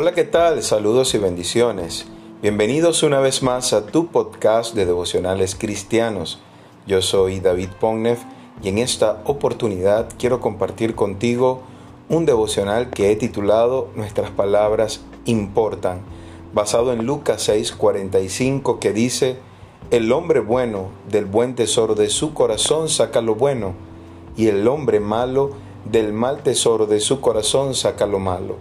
Hola, ¿qué tal? Saludos y bendiciones. Bienvenidos una vez más a tu podcast de devocionales cristianos. Yo soy David Pognev y en esta oportunidad quiero compartir contigo un devocional que he titulado Nuestras palabras importan, basado en Lucas 6:45 que dice, El hombre bueno del buen tesoro de su corazón saca lo bueno, y el hombre malo del mal tesoro de su corazón saca lo malo,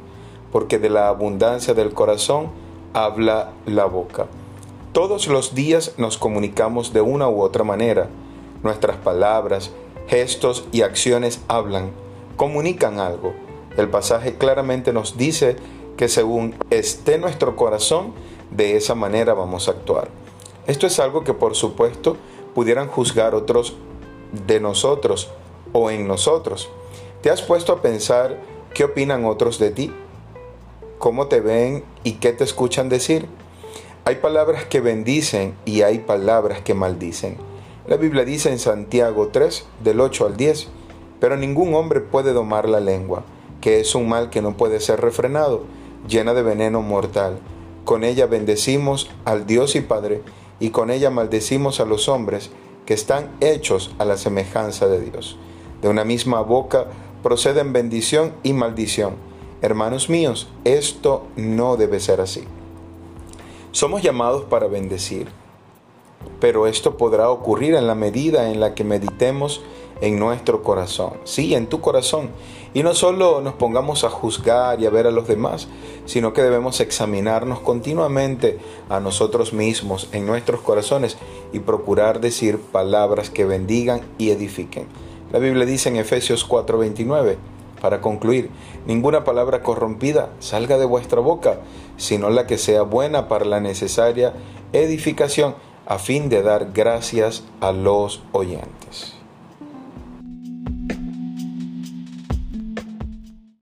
porque de la abundancia del corazón habla la boca. Todos los días nos comunicamos de una u otra manera. Nuestras palabras, gestos y acciones hablan, comunican algo. El pasaje claramente nos dice que según esté nuestro corazón, de esa manera vamos a actuar. Esto es algo que por supuesto pudieran juzgar otros de nosotros o en nosotros. ¿Te has puesto a pensar qué opinan otros de ti? ¿Cómo te ven y qué te escuchan decir? Hay palabras que bendicen y hay palabras que maldicen. La Biblia dice en Santiago 3, del 8 al 10, pero ningún hombre puede domar la lengua, que es un mal que no puede ser refrenado, llena de veneno mortal. Con ella bendecimos al Dios y Padre, y con ella maldecimos a los hombres que están hechos a la semejanza de Dios. De una misma boca proceden bendición y maldición. Hermanos míos, esto no debe ser así. Somos llamados para bendecir, pero esto podrá ocurrir en la medida en la que meditemos en nuestro corazón, sí, en tu corazón, y no solo nos pongamos a juzgar y a ver a los demás, sino que debemos examinarnos continuamente a nosotros mismos en nuestros corazones y procurar decir palabras que bendigan y edifiquen. La Biblia dice en Efesios 4:29, para concluir, ninguna palabra corrompida salga de vuestra boca, sino la que sea buena para la necesaria edificación, a fin de dar gracias a los oyentes.